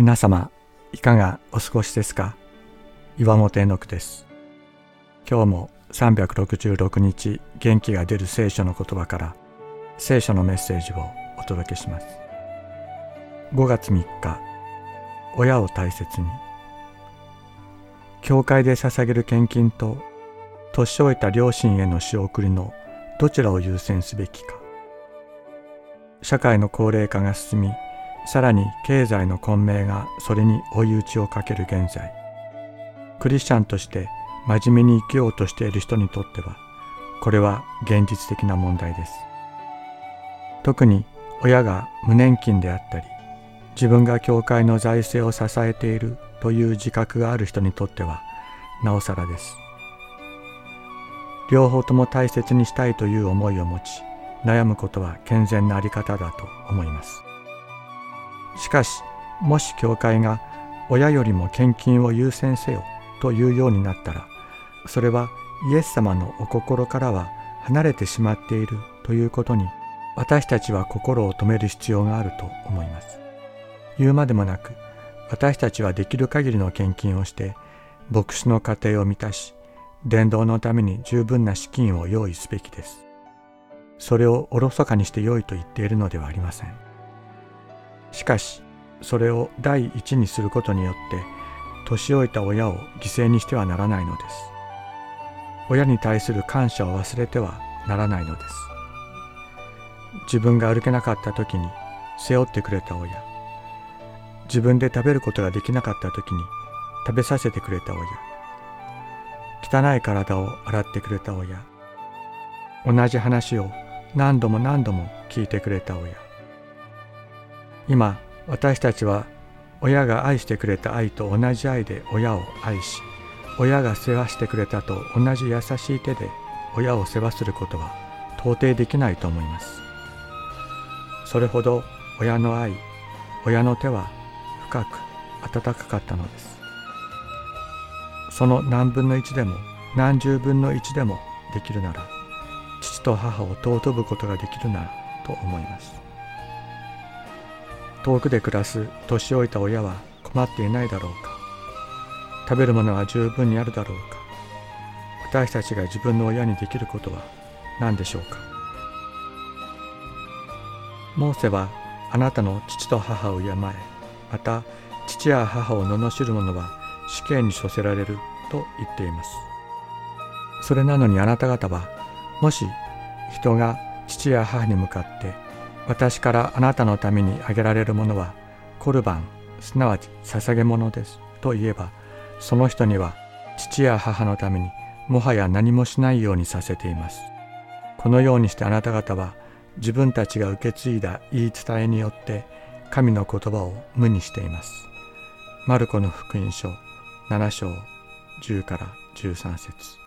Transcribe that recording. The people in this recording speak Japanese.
皆様いかがお過ごしですか？岩本絵の句です。今日も366日元気が出る聖書の言葉から聖書のメッセージをお届けします。5月3日親を大切に。教会で捧げる献金と年老いた両親への仕送りのどちらを優先すべきか。社会の高齢化が進みさらに経済の混迷がそれに追い打ちをかける現在。クリスチャンとして真面目に生きようとしている人にとってはこれは現実的な問題です。特に親が無年金であったり自分が教会の財政を支えているという自覚がある人にとってはなおさらです。両方とも大切にしたいという思いを持ち悩むことは健全なあり方だと思います。しかしもし教会が親よりも献金を優先せよというようになったらそれはイエス様のお心からは離れてしまっているということに私たちは心を止める必要があると思います。言うまでもなく私たちはできる限りの献金をして牧師の家庭を満たし伝道のために十分な資金を用意すべきです。それをおろそかにして良いと言っているのではありません。しかしそれを第一にすることによって年老いた親を犠牲にしてはならないのです。親に対する感謝を忘れてはならないのです。自分が歩けなかった時に背負ってくれた親。自分で食べることができなかった時に食べさせてくれた親。汚い体を洗ってくれた親。同じ話を何度も何度も聞いてくれた親。今私たちは親が愛してくれた愛と同じ愛で親を愛し親が世話してくれたと同じ優しい手で親を世話することは到底できないと思います。それほど親の愛親の手は深く温かかったのです。その何分の一でも何十分の一でもできるなら父と母を尊ぶことができるならと思います。遠くで暮らす年老いた親は困っていないだろうか。食べるものは十分にあるだろうか。私たちが自分の親にできることは何でしょうか。モーセはあなたの父と母を敬えまた父や母を罵る者は死刑に処せられると言っています。それなのにあなた方はもし人が父や母に向かって私からあなたのためにあげられるものはコルバンすなわち捧げ物ですと言えばその人には父や母のためにもはや何もしないようにさせています。このようにしてあなた方は自分たちが受け継いだ言い伝えによって神の言葉を無にしています。マルコの福音書7章10から13節。